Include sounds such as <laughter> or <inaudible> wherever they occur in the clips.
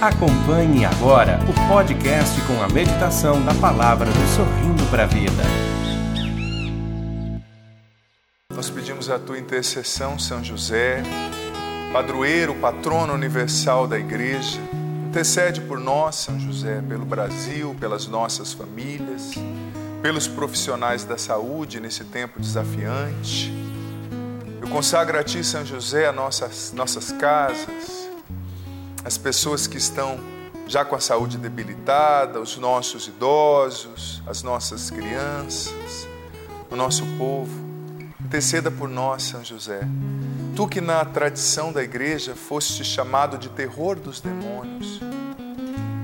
Acompanhe agora o podcast com a meditação da palavra do Sorrindo para a Vida. Nós pedimos a tua intercessão, São José, padroeiro, patrono universal da igreja. Intercede por nós, São José, pelo Brasil, pelas nossas famílias, pelos profissionais da saúde nesse tempo desafiante. Eu consagro a Ti, São José, as nossas, nossas casas, as pessoas que estão já com a saúde debilitada, os nossos idosos, as nossas crianças, o nosso povo. Interceda por nós, São José. Tu que na tradição da igreja foste chamado de terror dos demônios,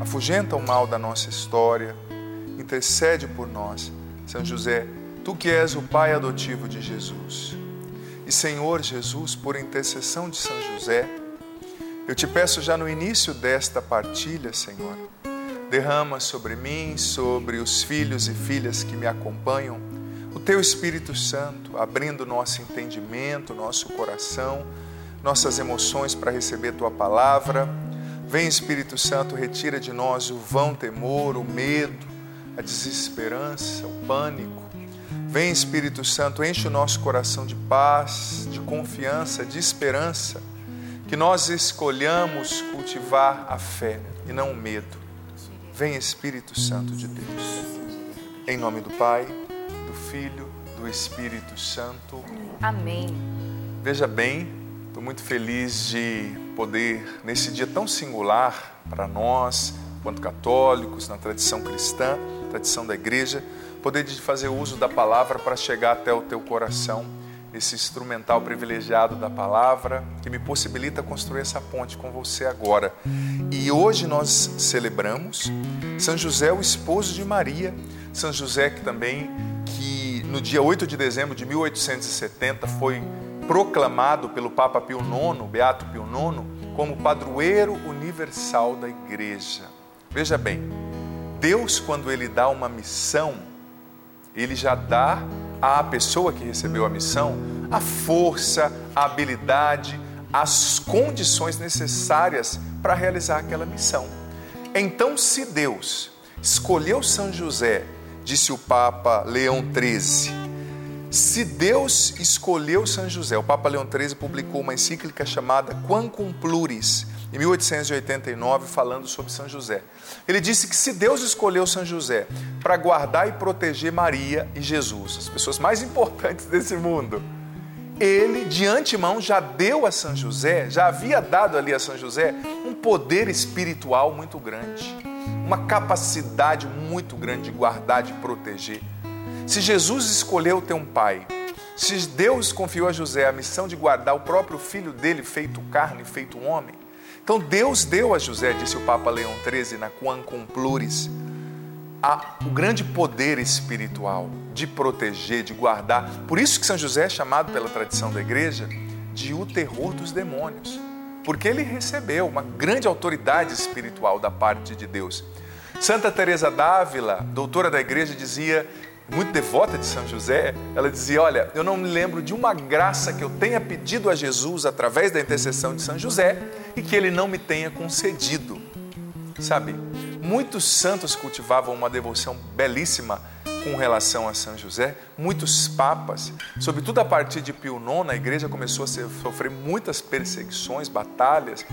afugenta o mal da nossa história, intercede por nós, São José, tu que és o pai adotivo de Jesus. E Senhor Jesus, por intercessão de São José, eu te peço já no início desta partilha, Senhor, derrama sobre mim, sobre os filhos e filhas que me acompanham, o teu Espírito Santo, abrindo nosso entendimento, nosso coração, nossas emoções para receber tua palavra. Vem, Espírito Santo, retira de nós o vão temor, o medo, a desesperança, o pânico. Vem, Espírito Santo, enche o nosso coração de paz, de confiança, de esperança. Que nós escolhamos cultivar a fé e não o medo. Vem, Espírito Santo de Deus. Em nome do Pai Filho, do Espírito Santo. Amém. Veja bem, estou muito feliz de poder, nesse dia tão singular para nós, quanto católicos, na tradição cristã, tradição da igreja, poder de fazer uso da palavra para chegar até o teu coração, esse instrumental privilegiado da palavra que me possibilita construir essa ponte com você agora. E hoje nós celebramos São José, o esposo de Maria, São José que também no dia 8 de dezembro de 1870, foi proclamado pelo Papa Pio IX, Beato Pio IX, como padroeiro universal da Igreja. Veja bem, Deus, quando Ele dá uma missão, Ele já dá à pessoa que recebeu a missão a força, a habilidade, as condições necessárias para realizar aquela missão. Então, se Deus escolheu São José disse o Papa Leão XIII. Se Deus escolheu São José, o Papa Leão XIII publicou uma encíclica chamada Quantum Pluris, em 1889, falando sobre São José. Ele disse que se Deus escolheu São José para guardar e proteger Maria e Jesus, as pessoas mais importantes desse mundo, ele de antemão já deu a São José, já havia dado ali a São José um poder espiritual muito grande uma capacidade muito grande de guardar, de proteger. Se Jesus escolheu ter um pai, se Deus confiou a José a missão de guardar o próprio filho dele, feito carne, feito homem, então Deus deu a José, disse o Papa Leão XIII na Quam Pluris, a, o grande poder espiritual de proteger, de guardar. Por isso que São José é chamado pela tradição da igreja de o terror dos demônios porque ele recebeu uma grande autoridade espiritual da parte de Deus. Santa Teresa d'Ávila, doutora da igreja, dizia, muito devota de São José, ela dizia: "Olha, eu não me lembro de uma graça que eu tenha pedido a Jesus através da intercessão de São José e que ele não me tenha concedido". Sabe? Muitos santos cultivavam uma devoção belíssima com relação a São José, muitos papas, sobretudo a partir de Pio IX, a igreja começou a sofrer muitas perseguições, batalhas,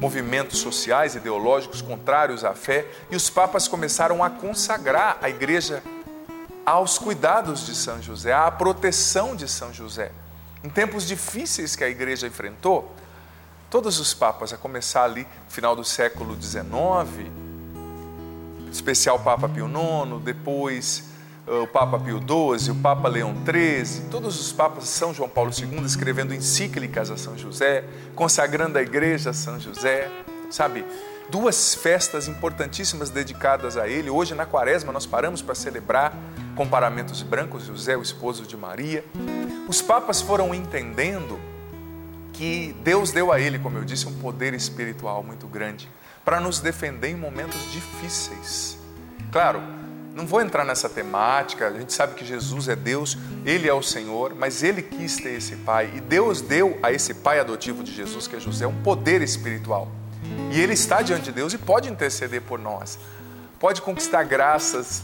movimentos sociais, ideológicos contrários à fé, e os papas começaram a consagrar a igreja aos cuidados de São José, à proteção de São José. Em tempos difíceis que a igreja enfrentou, todos os papas, a começar ali no final do século XIX, especial Papa Pio IX, depois o Papa Pio XII, o Papa Leão XIII, todos os papas, São João Paulo II, escrevendo encíclicas a São José, consagrando a igreja a São José, sabe? Duas festas importantíssimas dedicadas a ele. Hoje, na quaresma, nós paramos para celebrar com paramentos brancos, José, o esposo de Maria. Os papas foram entendendo que Deus deu a ele, como eu disse, um poder espiritual muito grande para nos defender em momentos difíceis. Claro, não vou entrar nessa temática, a gente sabe que Jesus é Deus, Ele é o Senhor, mas Ele quis ter esse pai e Deus deu a esse pai adotivo de Jesus, que é José, um poder espiritual. E ele está diante de Deus e pode interceder por nós. Pode conquistar graças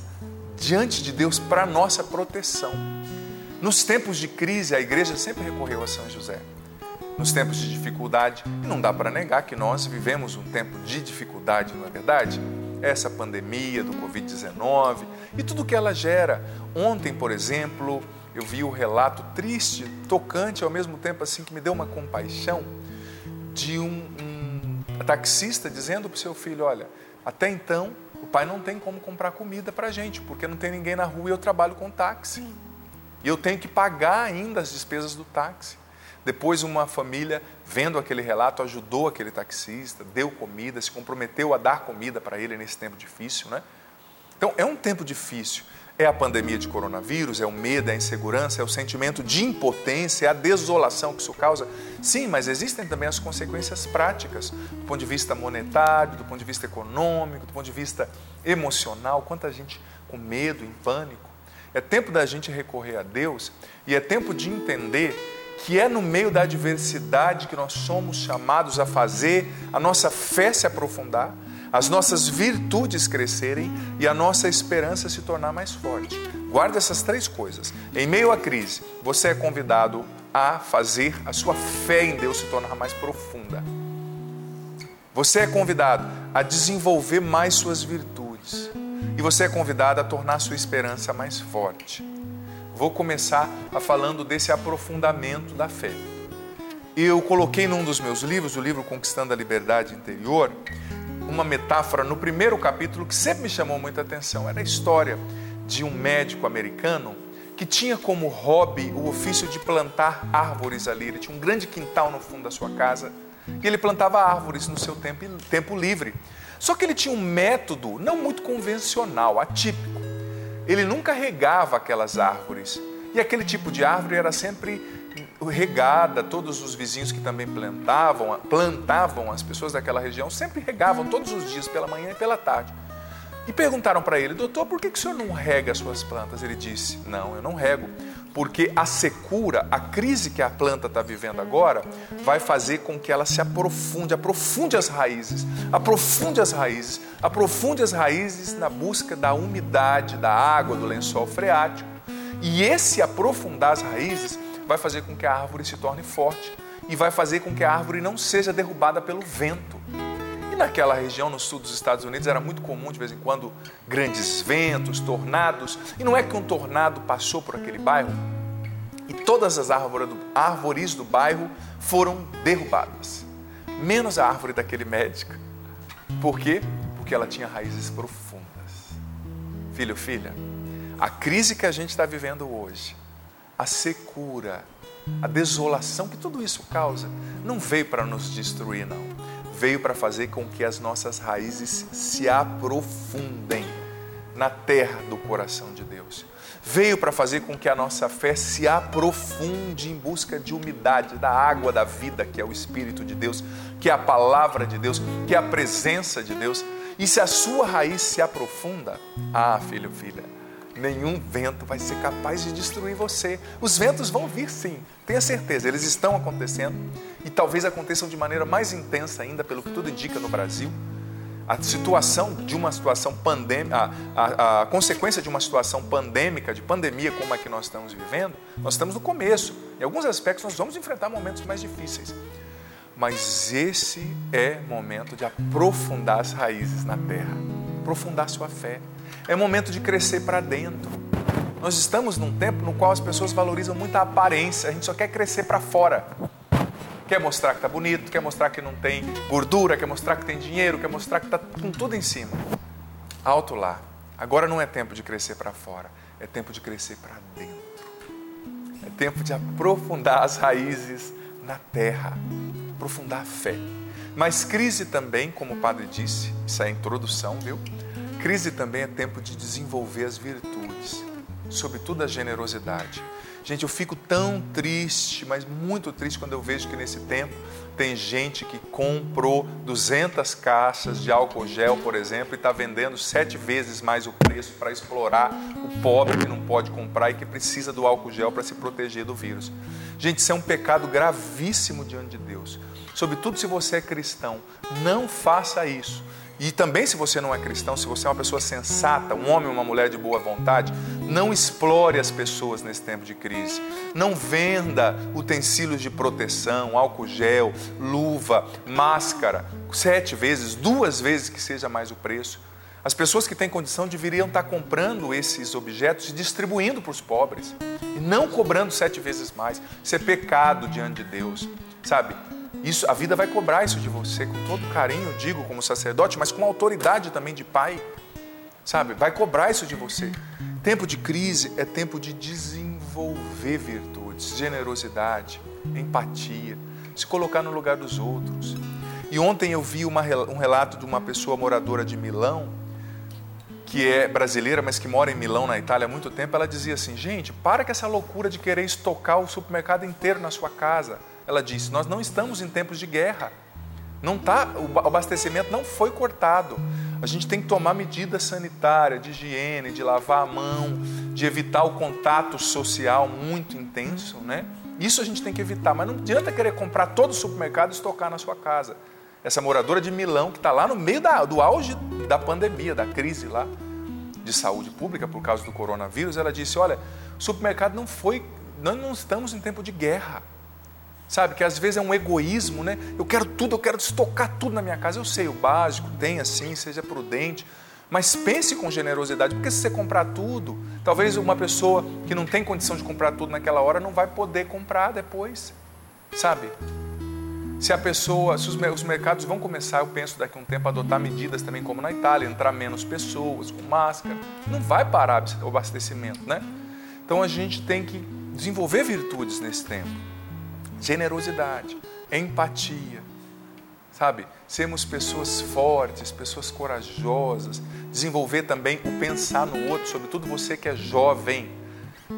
diante de Deus para nossa proteção. Nos tempos de crise, a igreja sempre recorreu a São José. Nos tempos de dificuldade, e não dá para negar que nós vivemos um tempo de dificuldade, não é verdade? Essa pandemia do Covid-19 e tudo que ela gera. Ontem, por exemplo, eu vi o relato triste, tocante, ao mesmo tempo assim que me deu uma compaixão de um, um taxista dizendo para o seu filho: Olha, até então o pai não tem como comprar comida para a gente, porque não tem ninguém na rua e eu trabalho com táxi. E eu tenho que pagar ainda as despesas do táxi. Depois, uma família, vendo aquele relato, ajudou aquele taxista, deu comida, se comprometeu a dar comida para ele nesse tempo difícil. Né? Então, é um tempo difícil. É a pandemia de coronavírus, é o medo, é a insegurança, é o sentimento de impotência, é a desolação que isso causa. Sim, mas existem também as consequências práticas, do ponto de vista monetário, do ponto de vista econômico, do ponto de vista emocional. Quanta gente com medo, em pânico. É tempo da gente recorrer a Deus e é tempo de entender que é no meio da adversidade que nós somos chamados a fazer a nossa fé se aprofundar, as nossas virtudes crescerem e a nossa esperança se tornar mais forte. Guarde essas três coisas. Em meio à crise, você é convidado a fazer a sua fé em Deus se tornar mais profunda. Você é convidado a desenvolver mais suas virtudes. E você é convidado a tornar sua esperança mais forte. Vou começar a falando desse aprofundamento da fé. Eu coloquei num dos meus livros, o livro Conquistando a Liberdade Interior, uma metáfora no primeiro capítulo que sempre me chamou muita atenção. Era a história de um médico americano que tinha como hobby o ofício de plantar árvores ali. Ele tinha um grande quintal no fundo da sua casa e ele plantava árvores no seu tempo, tempo livre. Só que ele tinha um método não muito convencional, atípico. Ele nunca regava aquelas árvores. E aquele tipo de árvore era sempre regada, todos os vizinhos que também plantavam, plantavam, as pessoas daquela região sempre regavam todos os dias, pela manhã e pela tarde. E perguntaram para ele, doutor, por que, que o senhor não rega as suas plantas? Ele disse, não, eu não rego, porque a secura, a crise que a planta está vivendo agora, vai fazer com que ela se aprofunde, aprofunde as raízes, aprofunde as raízes, aprofunde as raízes na busca da umidade, da água, do lençol freático. E esse aprofundar as raízes vai fazer com que a árvore se torne forte e vai fazer com que a árvore não seja derrubada pelo vento. E naquela região, no sul dos Estados Unidos, era muito comum de vez em quando grandes ventos, tornados. E não é que um tornado passou por aquele bairro e todas as árvores do bairro foram derrubadas, menos a árvore daquele médico. Por quê? Porque ela tinha raízes profundas. Filho, filha, a crise que a gente está vivendo hoje a secura, a desolação que tudo isso causa, não veio para nos destruir, não. Veio para fazer com que as nossas raízes se aprofundem na terra do coração de Deus. Veio para fazer com que a nossa fé se aprofunde em busca de umidade, da água da vida, que é o Espírito de Deus, que é a palavra de Deus, que é a presença de Deus. E se a sua raiz se aprofunda, ah, filho, filha, nenhum vento vai ser capaz de destruir você. Os ventos vão vir sim, tenha certeza, eles estão acontecendo e talvez aconteçam de maneira mais intensa ainda, pelo que tudo indica no Brasil. A situação de uma situação pandêmica, a, a, a, consequência de uma situação pandêmica, de pandemia como a que nós estamos vivendo, nós estamos no começo. Em alguns aspectos, nós vamos enfrentar momentos mais difíceis. Mas esse é momento de aprofundar as raízes na terra, aprofundar sua fé, é momento de crescer para dentro. Nós estamos num tempo no qual as pessoas valorizam muito a aparência, a gente só quer crescer para fora. Quer mostrar que está bonito, quer mostrar que não tem gordura, quer mostrar que tem dinheiro, quer mostrar que está com tudo em cima. Alto lá. Agora não é tempo de crescer para fora, é tempo de crescer para dentro. É tempo de aprofundar as raízes na terra, aprofundar a fé. Mas crise também, como o padre disse, isso é a introdução, viu? Crise também é tempo de desenvolver as virtudes, sobretudo a generosidade. Gente, eu fico tão triste, mas muito triste quando eu vejo que nesse tempo tem gente que comprou 200 caixas de álcool gel, por exemplo, e está vendendo sete vezes mais o preço para explorar o pobre que não pode comprar e que precisa do álcool gel para se proteger do vírus. Gente, isso é um pecado gravíssimo diante de Deus. Sobretudo se você é cristão, não faça isso. E também, se você não é cristão, se você é uma pessoa sensata, um homem ou uma mulher de boa vontade, não explore as pessoas nesse tempo de crise. Não venda utensílios de proteção, álcool gel, luva, máscara, sete vezes, duas vezes que seja mais o preço. As pessoas que têm condição deveriam estar comprando esses objetos e distribuindo para os pobres, e não cobrando sete vezes mais. Isso é pecado diante de Deus, sabe? Isso, a vida vai cobrar isso de você com todo carinho, digo como sacerdote, mas com autoridade também de pai. Sabe? Vai cobrar isso de você. Tempo de crise é tempo de desenvolver virtudes, generosidade, empatia, se colocar no lugar dos outros. E ontem eu vi uma, um relato de uma pessoa moradora de Milão, que é brasileira, mas que mora em Milão, na Itália, há muito tempo. Ela dizia assim: gente, para com essa loucura de querer estocar o supermercado inteiro na sua casa. Ela disse: Nós não estamos em tempos de guerra. Não tá, o abastecimento não foi cortado. A gente tem que tomar medidas sanitárias, de higiene, de lavar a mão, de evitar o contato social muito intenso, né? Isso a gente tem que evitar, mas não adianta querer comprar todo o supermercado e estocar na sua casa. Essa moradora de Milão, que está lá no meio da, do auge da pandemia, da crise lá de saúde pública por causa do coronavírus, ela disse: Olha, o supermercado não foi, nós não estamos em tempo de guerra. Sabe, que às vezes é um egoísmo, né? Eu quero tudo, eu quero estocar tudo na minha casa. Eu sei, o básico, tem assim, seja prudente. Mas pense com generosidade, porque se você comprar tudo, talvez uma pessoa que não tem condição de comprar tudo naquela hora não vai poder comprar depois. Sabe? Se a pessoa, se os, os mercados vão começar, eu penso daqui a um tempo, a adotar medidas também como na Itália, entrar menos pessoas com máscara, não vai parar o abastecimento, né? Então a gente tem que desenvolver virtudes nesse tempo generosidade, empatia, sabe? Sermos pessoas fortes, pessoas corajosas, desenvolver também o pensar no outro, sobretudo você que é jovem.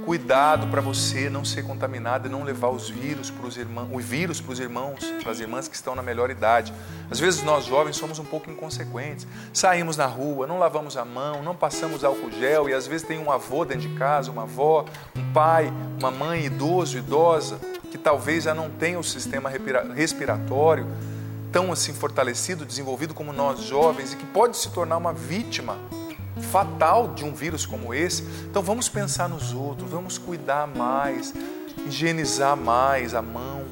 Cuidado para você não ser contaminado e não levar os vírus para os irmãos, o vírus para os irmãos, para as irmãs que estão na melhor idade. Às vezes nós jovens somos um pouco inconsequentes. Saímos na rua, não lavamos a mão, não passamos álcool gel e às vezes tem um avô dentro de casa, uma avó, um pai, uma mãe idoso, idosa que talvez já não tenha o sistema respiratório tão assim fortalecido, desenvolvido como nós jovens e que pode se tornar uma vítima fatal de um vírus como esse. Então vamos pensar nos outros, vamos cuidar mais, higienizar mais a mão,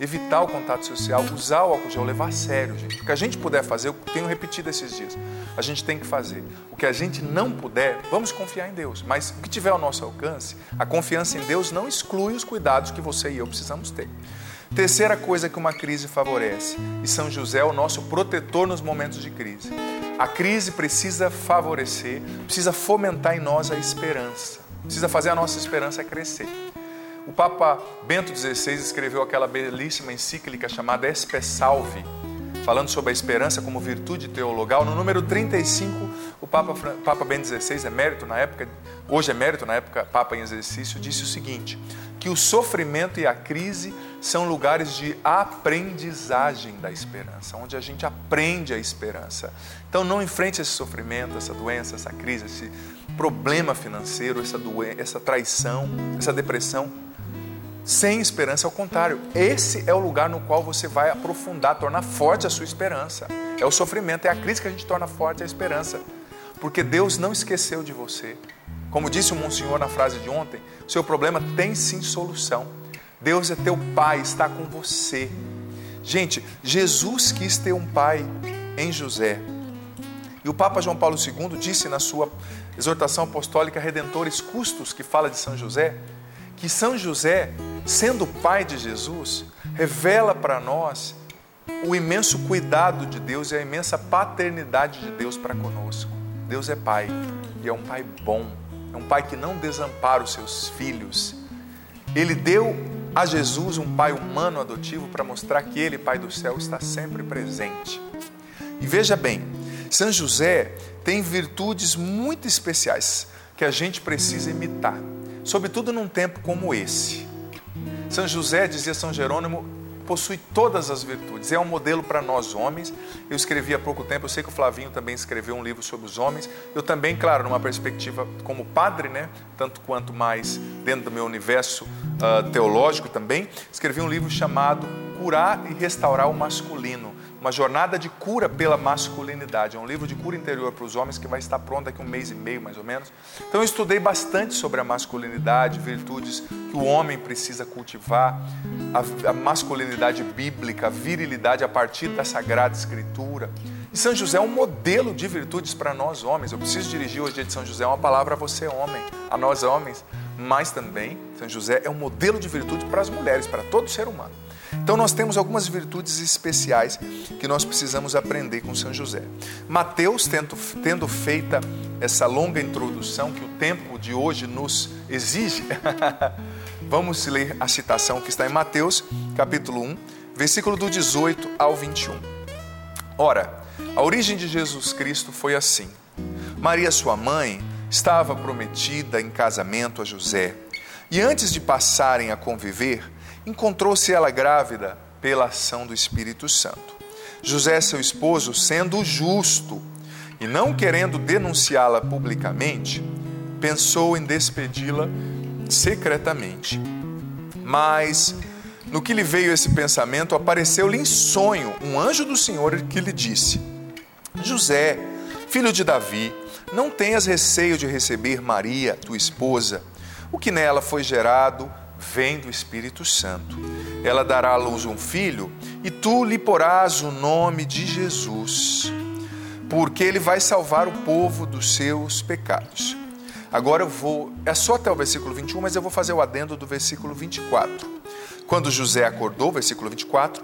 evitar o contato social, usar o álcool gel, levar a sério, gente. O que a gente puder fazer, eu tenho repetido esses dias, a gente tem que fazer. O que a gente não puder, vamos confiar em Deus. Mas o que tiver ao nosso alcance, a confiança em Deus não exclui os cuidados que você e eu precisamos ter. Terceira coisa que uma crise favorece, e São José é o nosso protetor nos momentos de crise. A crise precisa favorecer, precisa fomentar em nós a esperança, precisa fazer a nossa esperança crescer. O Papa Bento XVI escreveu aquela belíssima encíclica chamada Espe Salve, falando sobre a esperança como virtude teologal. No número 35, o Papa, Papa Bento XVI, emérito na época, hoje emérito na época Papa em exercício, disse o seguinte: que o sofrimento e a crise são lugares de aprendizagem da esperança, onde a gente aprende a esperança. Então não enfrente esse sofrimento, essa doença, essa crise, esse problema financeiro, essa, doença, essa traição, essa depressão sem esperança, ao contrário, esse é o lugar no qual você vai aprofundar, tornar forte a sua esperança. É o sofrimento, é a crise que a gente torna forte a esperança, porque Deus não esqueceu de você. Como disse o Monsenhor na frase de ontem, seu problema tem sim solução. Deus é teu pai, está com você. Gente, Jesus quis ter um pai em José. E o Papa João Paulo II disse na sua exortação apostólica Redentores Custos, que fala de São José, que São José sendo pai de Jesus, revela para nós o imenso cuidado de Deus e a imensa paternidade de Deus para conosco. Deus é pai e é um pai bom, é um pai que não desampara os seus filhos. Ele deu a Jesus um pai humano adotivo para mostrar que ele, pai do céu, está sempre presente. E veja bem, São José tem virtudes muito especiais que a gente precisa imitar sobretudo num tempo como esse. São José, dizia São Jerônimo, possui todas as virtudes. É um modelo para nós homens. Eu escrevi há pouco tempo, eu sei que o Flavinho também escreveu um livro sobre os homens. Eu também, claro, numa perspectiva como padre, né, tanto quanto mais dentro do meu universo uh, teológico também, escrevi um livro chamado Curar e Restaurar o Masculino uma jornada de cura pela masculinidade. É um livro de cura interior para os homens que vai estar pronto daqui a um mês e meio, mais ou menos. Então eu estudei bastante sobre a masculinidade, virtudes que o homem precisa cultivar, a, a masculinidade bíblica, a virilidade a partir da Sagrada Escritura. E São José é um modelo de virtudes para nós homens. Eu preciso dirigir hoje de São José uma palavra a você, homem, a nós homens, mas também São José é um modelo de virtude para as mulheres, para todo ser humano. Então nós temos algumas virtudes especiais que nós precisamos aprender com São José. Mateus, tendo, tendo feita essa longa introdução que o tempo de hoje nos exige, <laughs> vamos ler a citação que está em Mateus, capítulo 1, versículo do 18 ao 21. Ora, a origem de Jesus Cristo foi assim. Maria, sua mãe, estava prometida em casamento a José, e antes de passarem a conviver, encontrou-se ela grávida pela ação do Espírito Santo. José, seu esposo, sendo justo e não querendo denunciá-la publicamente, pensou em despedi-la secretamente. Mas, no que lhe veio esse pensamento, apareceu-lhe em sonho um anjo do Senhor que lhe disse: José, filho de Davi, não tenhas receio de receber Maria, tua esposa. O que nela foi gerado vem do Espírito Santo. Ela dará à luz um filho e tu lhe porás o nome de Jesus, porque ele vai salvar o povo dos seus pecados. Agora eu vou, é só até o versículo 21, mas eu vou fazer o adendo do versículo 24. Quando José acordou, versículo 24,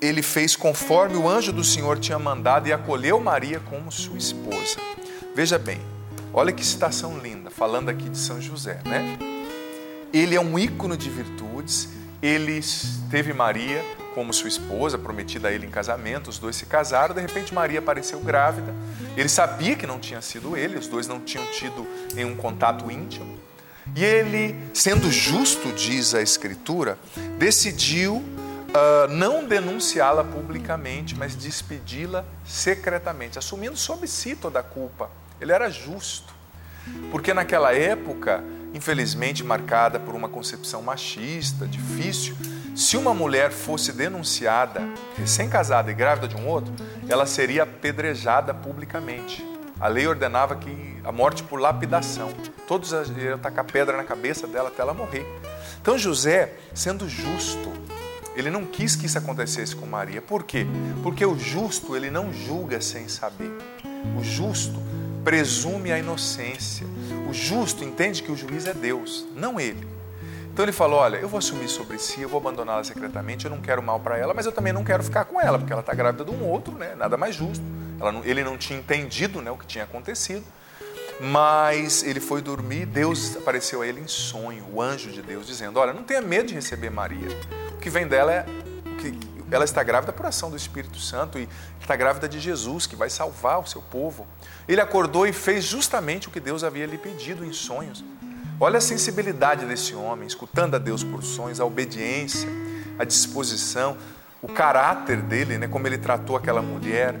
ele fez conforme o anjo do Senhor tinha mandado e acolheu Maria como sua esposa. Veja bem, olha que citação linda, falando aqui de São José, né? Ele é um ícone de virtudes. Ele teve Maria como sua esposa, prometida a ele em casamento. Os dois se casaram. De repente, Maria apareceu grávida. Ele sabia que não tinha sido ele, os dois não tinham tido nenhum contato íntimo. E ele, sendo justo, diz a Escritura, decidiu uh, não denunciá-la publicamente, mas despedi-la secretamente, assumindo sobre si toda a culpa. Ele era justo. Porque naquela época, infelizmente marcada por uma concepção machista, difícil, se uma mulher fosse denunciada, recém-casada e grávida de um outro, ela seria apedrejada publicamente. A lei ordenava que a morte por lapidação. Todos iam tacar pedra na cabeça dela até ela morrer. Então José, sendo justo, ele não quis que isso acontecesse com Maria. Por quê? Porque o justo, ele não julga sem saber. O justo presume a inocência. Justo entende que o juiz é Deus, não ele. Então ele falou: Olha, eu vou assumir sobre si, eu vou abandoná-la secretamente, eu não quero mal para ela, mas eu também não quero ficar com ela, porque ela está grávida de um outro, né? nada mais justo. Não, ele não tinha entendido né, o que tinha acontecido, mas ele foi dormir. Deus apareceu a ele em sonho, o anjo de Deus, dizendo: Olha, não tenha medo de receber Maria, o que vem dela é o que, ela está grávida por ação do Espírito Santo e está grávida de Jesus, que vai salvar o seu povo. Ele acordou e fez justamente o que Deus havia lhe pedido em sonhos. Olha a sensibilidade desse homem, escutando a Deus por sonhos, a obediência, a disposição, o caráter dele, né, como ele tratou aquela mulher.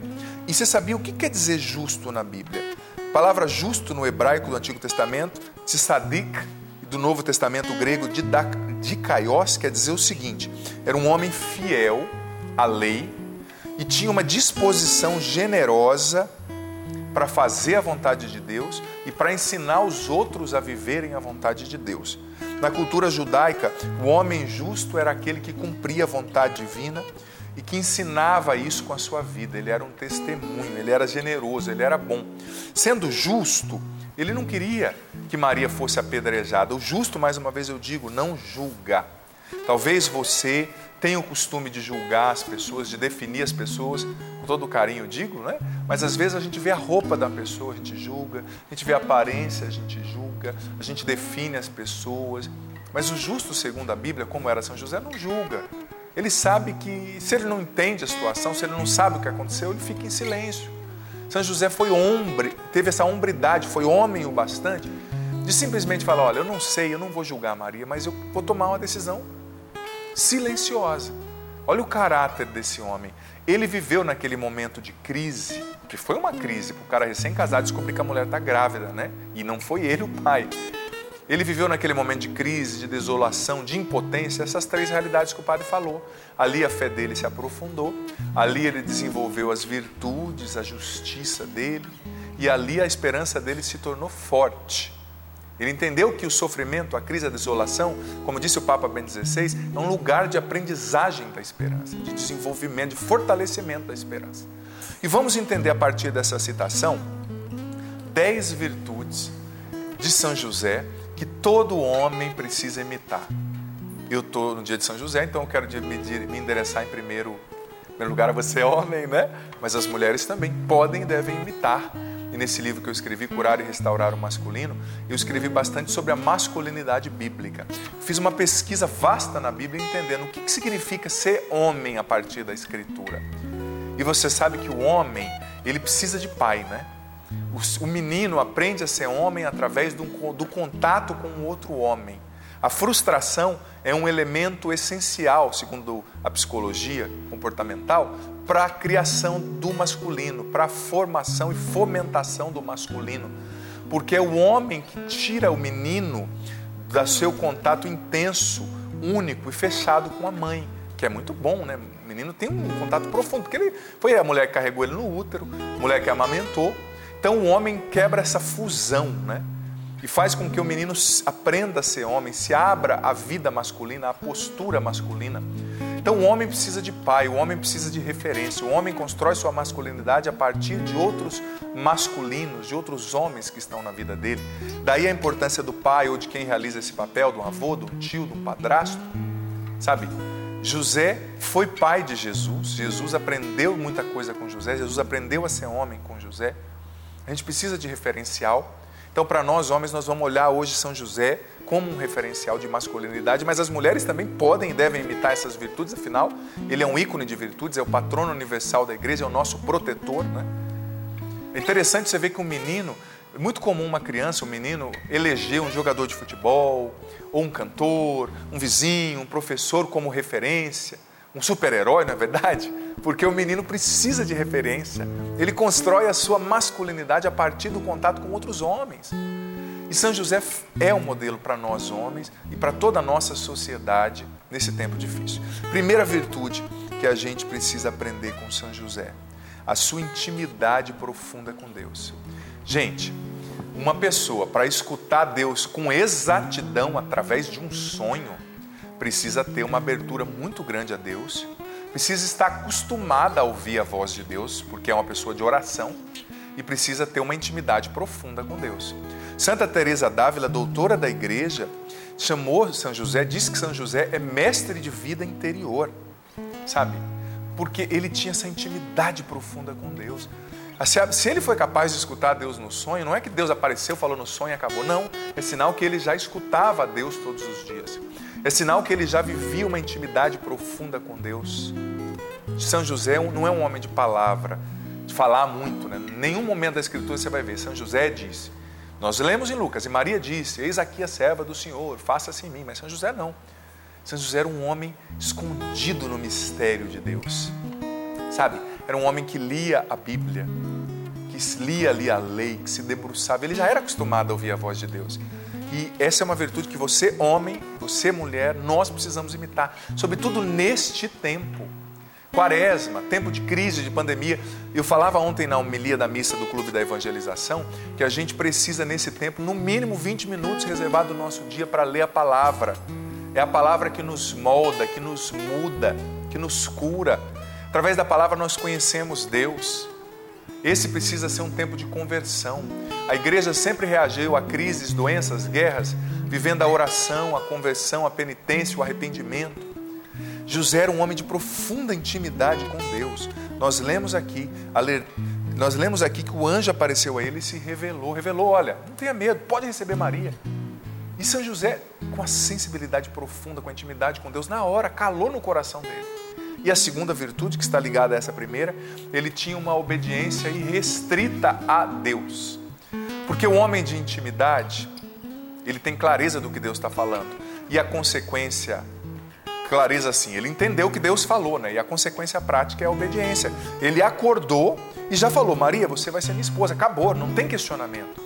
E você sabia o que quer dizer justo na Bíblia? A palavra justo no hebraico do Antigo Testamento, tzadik, do Novo Testamento grego, dikaios, quer dizer o seguinte: era um homem fiel à lei e tinha uma disposição generosa para fazer a vontade de Deus e para ensinar os outros a viverem a vontade de Deus. Na cultura judaica, o homem justo era aquele que cumpria a vontade divina e que ensinava isso com a sua vida. Ele era um testemunho, ele era generoso, ele era bom. Sendo justo, ele não queria que Maria fosse apedrejada. O justo, mais uma vez eu digo, não julga. Talvez você tenha o costume de julgar as pessoas, de definir as pessoas, com todo carinho digo, né? Mas às vezes a gente vê a roupa da pessoa, a gente julga, a gente vê a aparência, a gente julga, a gente define as pessoas. Mas o justo, segundo a Bíblia, como era São José, não julga. Ele sabe que se ele não entende a situação, se ele não sabe o que aconteceu, ele fica em silêncio. São José foi homem, teve essa hombridade, foi homem o bastante de simplesmente falar: olha, eu não sei, eu não vou julgar Maria, mas eu vou tomar uma decisão silenciosa. Olha o caráter desse homem. Ele viveu naquele momento de crise, que foi uma crise, o cara recém-casado descobrir que a mulher está grávida, né? E não foi ele o pai. Ele viveu naquele momento de crise, de desolação, de impotência, essas três realidades que o padre falou. Ali a fé dele se aprofundou, ali ele desenvolveu as virtudes, a justiça dele, e ali a esperança dele se tornou forte. Ele entendeu que o sofrimento, a crise, a desolação, como disse o Papa Bento XVI, é um lugar de aprendizagem da esperança, de desenvolvimento, de fortalecimento da esperança. E vamos entender a partir dessa citação dez virtudes de São José que todo homem precisa imitar. Eu estou no dia de São José, então eu quero me endereçar em primeiro, em primeiro lugar a você, homem, né? Mas as mulheres também podem e devem imitar. E nesse livro que eu escrevi, Curar e Restaurar o Masculino, eu escrevi bastante sobre a masculinidade bíblica. Fiz uma pesquisa vasta na Bíblia entendendo o que, que significa ser homem a partir da Escritura. E você sabe que o homem, ele precisa de pai, né? O menino aprende a ser homem através do, do contato com o outro homem. A frustração é um elemento essencial, segundo a psicologia comportamental, para a criação do masculino, para a formação e fomentação do masculino. Porque é o homem que tira o menino do seu contato intenso, único e fechado com a mãe, que é muito bom, né? O menino tem um contato profundo, porque ele foi a mulher que carregou ele no útero, a mulher que amamentou, então o homem quebra essa fusão, né? E faz com que o menino aprenda a ser homem, se abra à vida masculina, à postura masculina. Então o homem precisa de pai, o homem precisa de referência, o homem constrói sua masculinidade a partir de outros masculinos, de outros homens que estão na vida dele. Daí a importância do pai ou de quem realiza esse papel, do avô, do tio, do padrasto. Sabe? José foi pai de Jesus, Jesus aprendeu muita coisa com José, Jesus aprendeu a ser homem com José. A gente precisa de referencial. Então, para nós homens, nós vamos olhar hoje São José como um referencial de masculinidade, mas as mulheres também podem e devem imitar essas virtudes, afinal, ele é um ícone de virtudes, é o patrono universal da igreja, é o nosso protetor. Né? É interessante você ver que um menino, é muito comum uma criança, um menino, eleger um jogador de futebol, ou um cantor, um vizinho, um professor como referência um super-herói, não é verdade? Porque o menino precisa de referência. Ele constrói a sua masculinidade a partir do contato com outros homens. E São José é um modelo para nós homens e para toda a nossa sociedade nesse tempo difícil. Primeira virtude que a gente precisa aprender com São José, a sua intimidade profunda com Deus. Gente, uma pessoa para escutar Deus com exatidão através de um sonho, precisa ter uma abertura muito grande a Deus, precisa estar acostumada a ouvir a voz de Deus, porque é uma pessoa de oração, e precisa ter uma intimidade profunda com Deus. Santa Teresa d'Ávila, doutora da igreja, chamou São José, disse que São José é mestre de vida interior, sabe? Porque ele tinha essa intimidade profunda com Deus. Se ele foi capaz de escutar Deus no sonho, não é que Deus apareceu, falou no sonho e acabou. Não, é sinal que ele já escutava Deus todos os dias. É sinal que ele já vivia uma intimidade profunda com Deus. São José não é um homem de palavra, de falar muito. Né? Nenhum momento da Escritura você vai ver. São José disse. Nós lemos em Lucas, e Maria disse: Eis aqui a serva do Senhor, faça-se em mim. Mas São José não. São José era um homem escondido no mistério de Deus. Sabe? Era um homem que lia a Bíblia, que lia ali a lei, que se debruçava. Ele já era acostumado a ouvir a voz de Deus. E essa é uma virtude que você, homem, você, mulher, nós precisamos imitar, sobretudo neste tempo. Quaresma, tempo de crise, de pandemia. Eu falava ontem na homilia da missa do Clube da Evangelização que a gente precisa, nesse tempo, no mínimo 20 minutos reservado do nosso dia para ler a palavra. É a palavra que nos molda, que nos muda, que nos cura. Através da palavra nós conhecemos Deus. Esse precisa ser um tempo de conversão. A igreja sempre reagiu a crises, doenças, guerras, vivendo a oração, a conversão, a penitência, o arrependimento. José era um homem de profunda intimidade com Deus. Nós lemos aqui, nós lemos aqui que o anjo apareceu a ele e se revelou. Revelou: olha, não tenha medo, pode receber Maria. E São José, com a sensibilidade profunda, com a intimidade com Deus, na hora, calou no coração dele. E a segunda virtude, que está ligada a essa primeira, ele tinha uma obediência irrestrita a Deus. Porque o homem de intimidade, Ele tem clareza do que Deus está falando. E a consequência, clareza assim, ele entendeu o que Deus falou, né? E a consequência prática é a obediência. Ele acordou e já falou: Maria, você vai ser minha esposa. Acabou, não tem questionamento.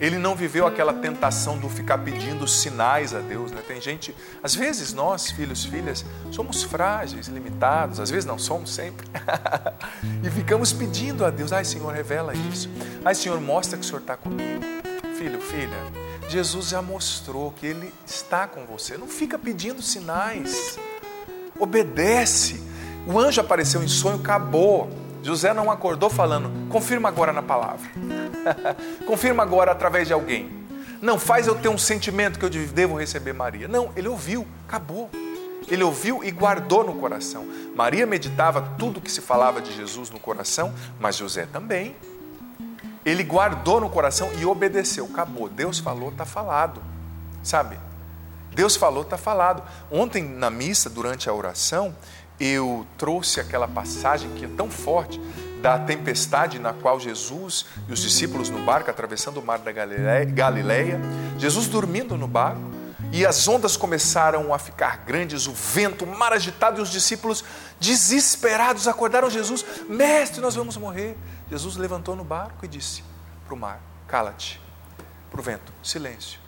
Ele não viveu aquela tentação do ficar pedindo sinais a Deus. Né? Tem gente, às vezes nós, filhos, filhas, somos frágeis, limitados, às vezes não somos sempre. <laughs> e ficamos pedindo a Deus: ai, Senhor, revela isso. Ai, Senhor, mostra que o Senhor está comigo. Filho, filha, Jesus já mostrou que Ele está com você. Não fica pedindo sinais. Obedece. O anjo apareceu em sonho, acabou. José não acordou falando, confirma agora na palavra. <laughs> confirma agora através de alguém. Não faz eu ter um sentimento que eu devo receber Maria. Não, ele ouviu, acabou. Ele ouviu e guardou no coração. Maria meditava tudo que se falava de Jesus no coração, mas José também. Ele guardou no coração e obedeceu. Acabou. Deus falou, está falado. Sabe? Deus falou, está falado. Ontem na missa, durante a oração, eu trouxe aquela passagem que é tão forte da tempestade na qual Jesus e os discípulos no barco atravessando o mar da Galileia, Jesus dormindo no barco e as ondas começaram a ficar grandes, o vento, o mar agitado e os discípulos desesperados acordaram Jesus: Mestre, nós vamos morrer. Jesus levantou no barco e disse para o mar: Cala-te, para o vento, silêncio.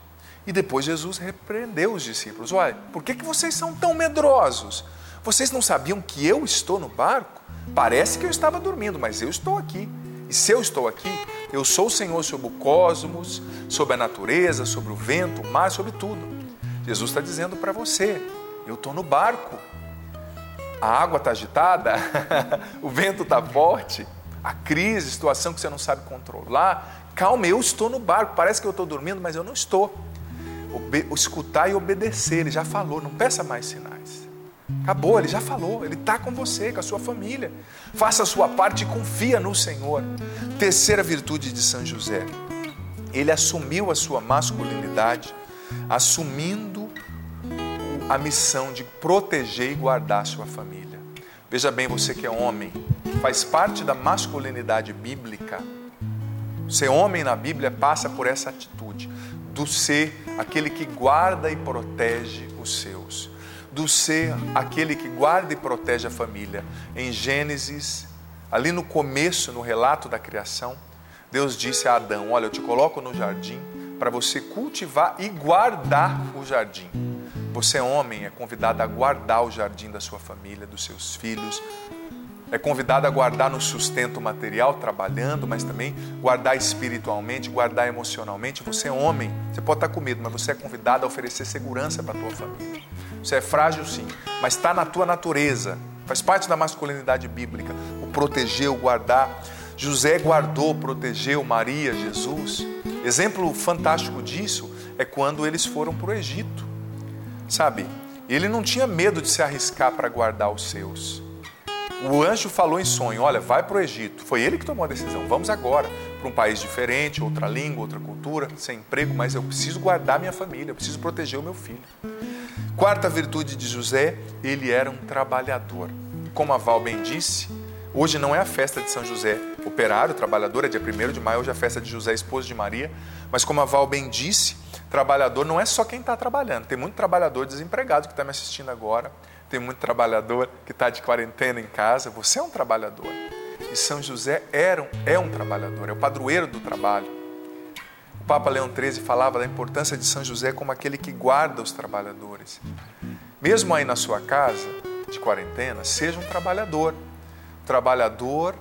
E depois Jesus repreendeu os discípulos: Olha, por que, que vocês são tão medrosos? Vocês não sabiam que eu estou no barco? Parece que eu estava dormindo, mas eu estou aqui. E se eu estou aqui, eu sou o Senhor sobre o cosmos, sobre a natureza, sobre o vento, o mar, sobre tudo. Jesus está dizendo para você: eu estou no barco. A água está agitada, <laughs> o vento está forte, a crise, a situação que você não sabe controlar. Calma, eu estou no barco. Parece que eu estou dormindo, mas eu não estou. Obe escutar e obedecer, ele já falou, não peça mais sinais. Acabou, ele já falou, ele está com você, com a sua família. Faça a sua parte e confia no Senhor. Terceira virtude de São José, ele assumiu a sua masculinidade, assumindo a missão de proteger e guardar sua família. Veja bem, você que é homem, faz parte da masculinidade bíblica. Ser homem na Bíblia passa por essa atitude do ser aquele que guarda e protege os seus do ser aquele que guarda e protege a família. Em Gênesis, ali no começo, no relato da criação, Deus disse a Adão: Olha, eu te coloco no jardim para você cultivar e guardar o jardim. Você, homem, é convidado a guardar o jardim da sua família, dos seus filhos. É convidado a guardar no sustento material, trabalhando, mas também guardar espiritualmente, guardar emocionalmente. Você é homem, você pode estar com medo, mas você é convidado a oferecer segurança para a tua família. Você é frágil sim, mas está na tua natureza. Faz parte da masculinidade bíblica. O proteger, o guardar. José guardou, protegeu Maria, Jesus. Exemplo fantástico disso é quando eles foram para o Egito. Sabe? Ele não tinha medo de se arriscar para guardar os seus. O anjo falou em sonho: Olha, vai para o Egito. Foi ele que tomou a decisão. Vamos agora para um país diferente, outra língua, outra cultura, sem emprego, mas eu preciso guardar minha família, eu preciso proteger o meu filho. Quarta virtude de José, ele era um trabalhador. Como a Val bem disse, hoje não é a festa de São José operário, trabalhador, é dia 1 de maio, hoje é a festa de José, esposo de Maria. Mas como a Val bem disse, trabalhador não é só quem está trabalhando. Tem muito trabalhador desempregado que está me assistindo agora. Tem muito trabalhador que está de quarentena em casa. Você é um trabalhador. E São José era, é um trabalhador, é o padroeiro do trabalho. O Papa Leão XIII falava da importância de São José como aquele que guarda os trabalhadores. Mesmo aí na sua casa, de quarentena, seja um trabalhador. Trabalhador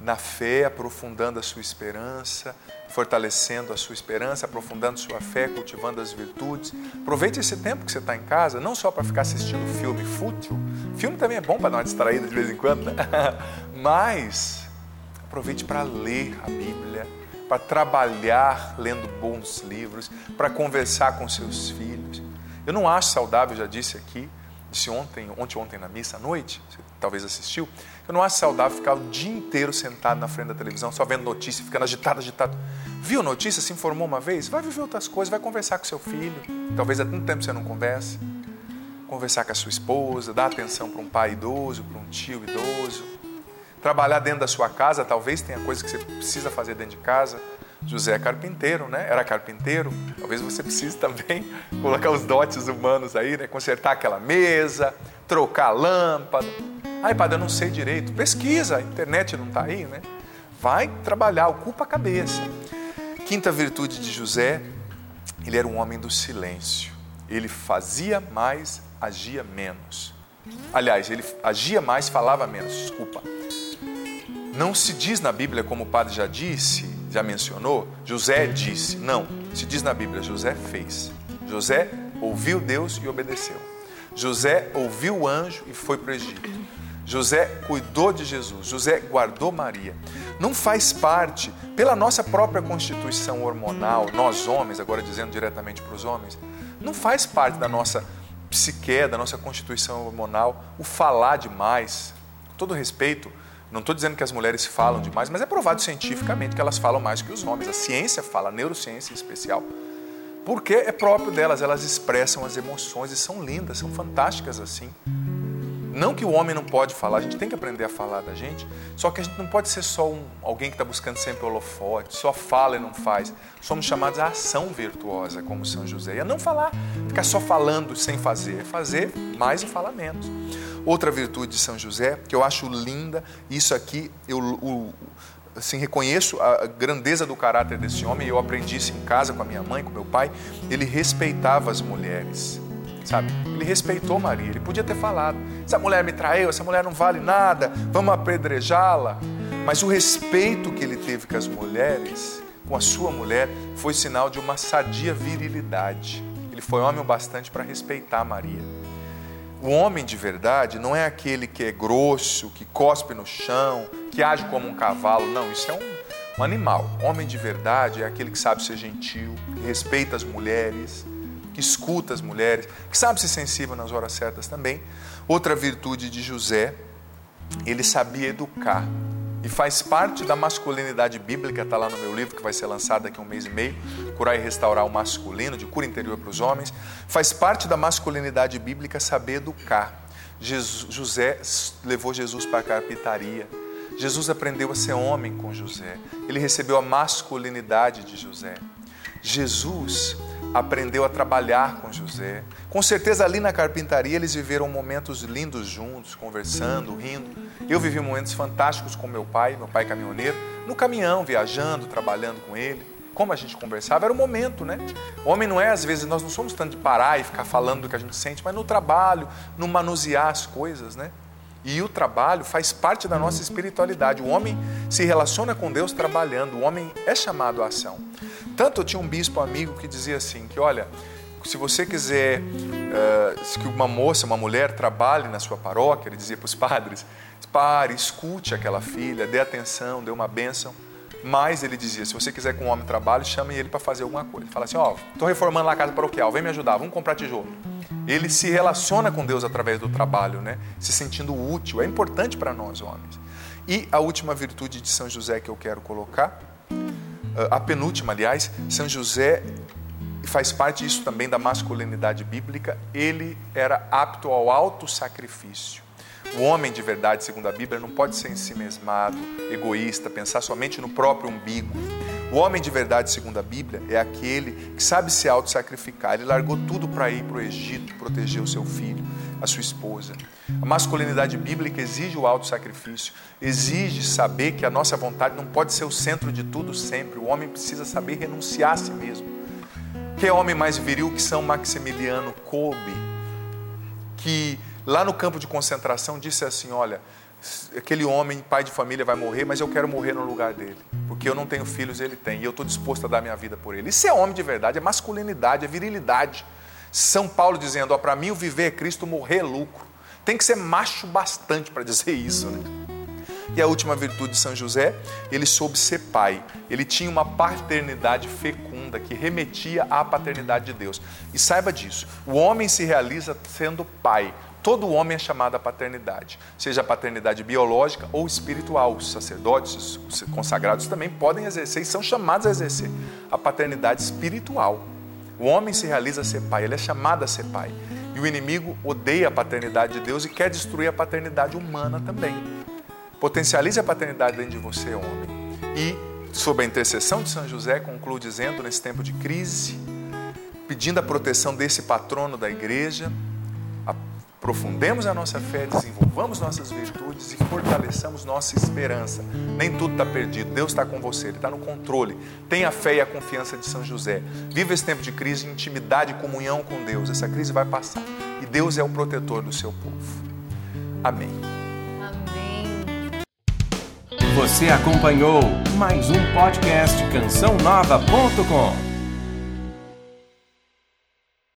na fé, aprofundando a sua esperança, fortalecendo a sua esperança, aprofundando sua fé, cultivando as virtudes. Aproveite esse tempo que você está em casa, não só para ficar assistindo filme fútil. Filme também é bom para dar uma distraída de vez em quando, né? <laughs> mas aproveite para ler a Bíblia para trabalhar lendo bons livros, para conversar com seus filhos. Eu não acho saudável, já disse aqui, disse ontem, ontem, ontem na missa à noite, talvez assistiu, eu não acho saudável ficar o dia inteiro sentado na frente da televisão, só vendo notícia, ficando agitado, agitado. Viu notícia, se informou uma vez? Vai viver outras coisas, vai conversar com seu filho. Talvez há tanto tempo você não converse. Conversar com a sua esposa, dar atenção para um pai idoso, para um tio idoso Trabalhar dentro da sua casa, talvez tenha coisas que você precisa fazer dentro de casa. José é carpinteiro, né? Era carpinteiro. Talvez você precise também <laughs> colocar os dotes humanos aí, né? Consertar aquela mesa, trocar a lâmpada. Ai, padre, eu não sei direito. Pesquisa, a internet não está aí, né? Vai trabalhar, ocupa a cabeça. Quinta virtude de José, ele era um homem do silêncio. Ele fazia mais, agia menos. Aliás, ele agia mais, falava menos. Desculpa. Não se diz na Bíblia, como o padre já disse, já mencionou, José disse. Não, se diz na Bíblia, José fez. José ouviu Deus e obedeceu. José ouviu o anjo e foi para o Egito. José cuidou de Jesus, José guardou Maria. Não faz parte, pela nossa própria constituição hormonal, nós homens, agora dizendo diretamente para os homens, não faz parte da nossa psique, da nossa constituição hormonal, o falar demais. Com todo respeito, não estou dizendo que as mulheres falam demais, mas é provado cientificamente que elas falam mais que os homens. A ciência fala, a neurociência em especial. Porque é próprio delas, elas expressam as emoções e são lindas, são fantásticas assim. Não que o homem não pode falar, a gente tem que aprender a falar da gente, só que a gente não pode ser só um, alguém que está buscando sempre holofote, só fala e não faz. Somos chamados à ação virtuosa, como São José, e a não falar, ficar só falando sem fazer, fazer mais e falar menos. Outra virtude de São José, que eu acho linda, isso aqui eu o, assim, reconheço a grandeza do caráter desse homem, eu aprendi isso em casa com a minha mãe, com meu pai, ele respeitava as mulheres sabe? Ele respeitou Maria, ele podia ter falado: essa mulher me traiu, essa mulher não vale nada, vamos apedrejá-la. Mas o respeito que ele teve com as mulheres, com a sua mulher, foi sinal de uma sadia virilidade. Ele foi homem o bastante para respeitar Maria. O homem de verdade não é aquele que é grosso, que cospe no chão, que age como um cavalo. Não, isso é um, um animal. Homem de verdade é aquele que sabe ser gentil, que respeita as mulheres, que escuta as mulheres, que sabe ser sensível nas horas certas também. Outra virtude de José, ele sabia educar. E faz parte da masculinidade bíblica, está lá no meu livro que vai ser lançado daqui a um mês e meio, Curar e Restaurar o Masculino, de cura interior para os homens. Faz parte da masculinidade bíblica saber educar. Jesus, José levou Jesus para a carpintaria. Jesus aprendeu a ser homem com José. Ele recebeu a masculinidade de José. Jesus aprendeu a trabalhar com José. Com certeza ali na carpintaria eles viveram momentos lindos juntos, conversando, rindo. Eu vivi momentos fantásticos com meu pai, meu pai caminhoneiro, no caminhão, viajando, trabalhando com ele. Como a gente conversava, era o momento, né? O homem não é, às vezes, nós não somos tanto de parar e ficar falando do que a gente sente, mas no trabalho, no manusear as coisas, né? E o trabalho faz parte da nossa espiritualidade. O homem se relaciona com Deus trabalhando, o homem é chamado à ação. Tanto eu tinha um bispo amigo que dizia assim: que olha, se você quiser uh, que uma moça, uma mulher trabalhe na sua paróquia, ele dizia para os padres: pare, escute aquela filha, dê atenção, dê uma bênção. Mas ele dizia: se você quiser que um homem trabalhe, chame ele para fazer alguma coisa. Fala assim: ó, oh, estou reformando lá a casa paroquial, vem me ajudar, vamos comprar tijolo ele se relaciona com Deus através do trabalho, né? se sentindo útil. É importante para nós, homens. E a última virtude de São José que eu quero colocar, ah, a penúltima, aliás, São José faz parte isso também da masculinidade bíblica, ele era apto ao alto sacrifício. O homem de verdade, segundo a Bíblia, não pode ser ensimesmado, egoísta, pensar somente no próprio umbigo. O homem de verdade, segundo a Bíblia, é aquele que sabe se auto-sacrificar. Ele largou tudo para ir para o Egito proteger o seu filho, a sua esposa. A masculinidade bíblica exige o auto-sacrifício, exige saber que a nossa vontade não pode ser o centro de tudo sempre. O homem precisa saber renunciar a si mesmo. Que homem mais viril que São Maximiliano Kolbe, que lá no campo de concentração disse assim: Olha, aquele homem, pai de família, vai morrer, mas eu quero morrer no lugar dele. Porque eu não tenho filhos, ele tem. E eu estou disposto a dar minha vida por ele. Isso é homem de verdade, é masculinidade, é virilidade. São Paulo dizendo: ó, para mim o viver é Cristo, morrer é lucro. Tem que ser macho bastante para dizer isso, né? E a última virtude de São José, ele soube ser pai. Ele tinha uma paternidade fecunda que remetia à paternidade de Deus. E saiba disso: o homem se realiza sendo pai. Todo homem é chamado à paternidade, seja a paternidade biológica ou espiritual. Os sacerdotes, os consagrados também podem exercer e são chamados a exercer a paternidade espiritual. O homem se realiza a ser pai, ele é chamado a ser pai. E o inimigo odeia a paternidade de Deus e quer destruir a paternidade humana também. Potencialize a paternidade dentro de você, homem. E sob a intercessão de São José, concluo dizendo, nesse tempo de crise, pedindo a proteção desse patrono da igreja, aprofundemos a nossa fé, desenvolvamos nossas virtudes e fortaleçamos nossa esperança. Nem tudo está perdido, Deus está com você, Ele está no controle. Tenha a fé e a confiança de São José. Viva esse tempo de crise em intimidade e comunhão com Deus. Essa crise vai passar e Deus é o protetor do seu povo. Amém. Amém. Você acompanhou mais um podcast cançãonova.com.